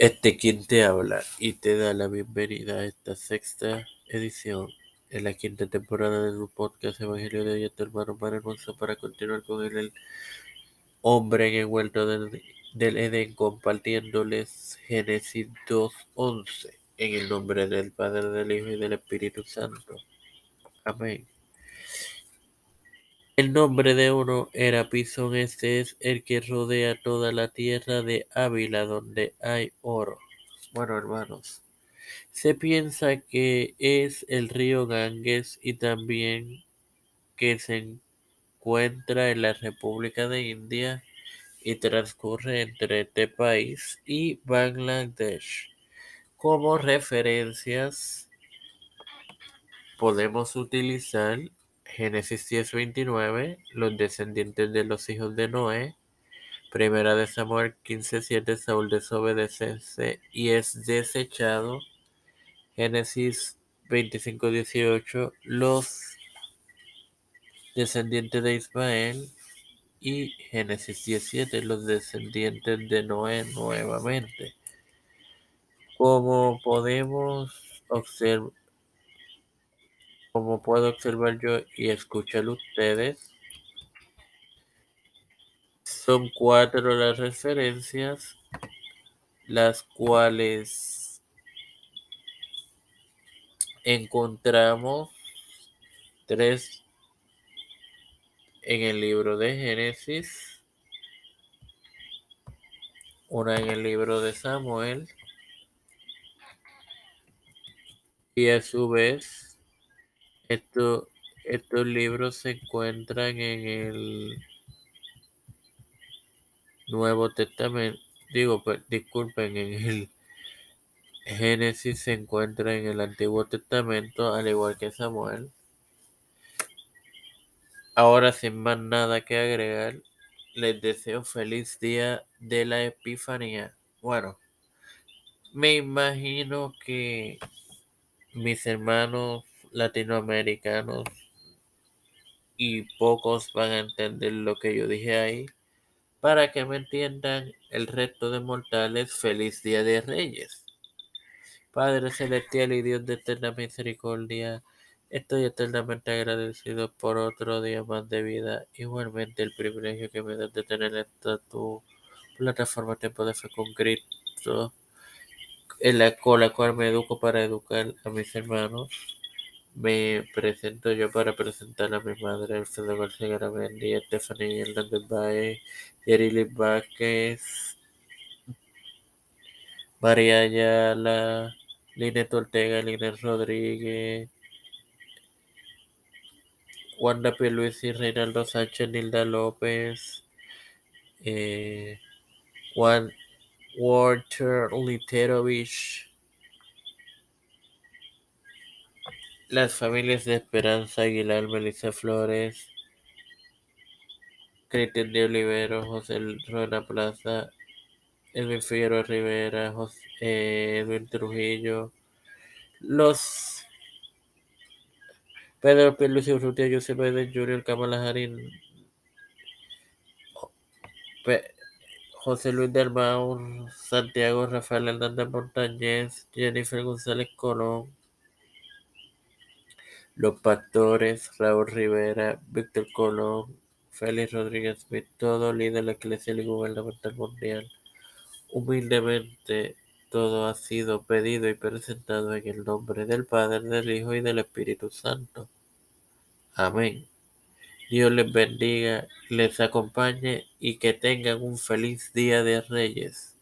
Este quien te habla y te da la bienvenida a esta sexta edición en la quinta temporada de tu podcast Evangelio de hoy, tu hermano Mar Hermoso, para continuar con el, el hombre en el huerto del, del Edén, compartiéndoles Génesis 2.11, en el nombre del Padre, del Hijo y del Espíritu Santo. Amén. El nombre de uno era Pisón, este es el que rodea toda la tierra de Ávila donde hay oro. Bueno, hermanos, se piensa que es el río Ganges y también que se encuentra en la República de India y transcurre entre este país y Bangladesh. Como referencias podemos utilizar Génesis 10:29, los descendientes de los hijos de Noé. Primera de Samuel 15:7, Saúl desobedece y es desechado. Génesis 25:18, los descendientes de Ismael. Y Génesis 17, los descendientes de Noé nuevamente. Como podemos observar, como puedo observar yo y escuchar ustedes, son cuatro las referencias, las cuales encontramos tres en el libro de Génesis, una en el libro de Samuel y a su vez estos libros se encuentran en el Nuevo Testamento, digo, pues, disculpen, en el Génesis se encuentra en el Antiguo Testamento, al igual que Samuel. Ahora, sin más nada que agregar, les deseo feliz día de la Epifanía. Bueno, me imagino que mis hermanos latinoamericanos y pocos van a entender lo que yo dije ahí. Para que me entiendan el resto de mortales, feliz día de Reyes. Padre celestial y Dios de eterna misericordia, estoy eternamente agradecido por otro día más de vida. Igualmente el privilegio que me da de tener esta tu plataforma Tiempo de Fe con Cristo, en la, con la cual me educo para educar a mis hermanos me presento yo para presentar a mi madre, Alfredo García Garamendi, Stephanie Hernández Baez, Yerili Vázquez, María Ayala, Linet Ortega, Linet Rodríguez, Wanda P. Luis y Reinaldo Sánchez, Nilda López, eh, Juan Walter Literovich, Las familias de Esperanza Aguilar, Melissa Flores, Cristian de Olivero, José Rueda Plaza, Edwin Figueroa Rivera, José, eh, Edwin Trujillo, los Pedro P. Lucio Urrutia, José Biden Jr., Kamala Harris, José Luis del Maur, Santiago Rafael Hernández Montañez, Jennifer González Colón, Pastores, Raúl Rivera, Víctor Colón, Félix Rodríguez Smith, todo líder Iglesia y gubernamental mundial. Humildemente, todo ha sido pedido y presentado en el nombre del Padre, del Hijo y del Espíritu Santo. Amén. Dios les bendiga, les acompañe y que tengan un feliz día de Reyes.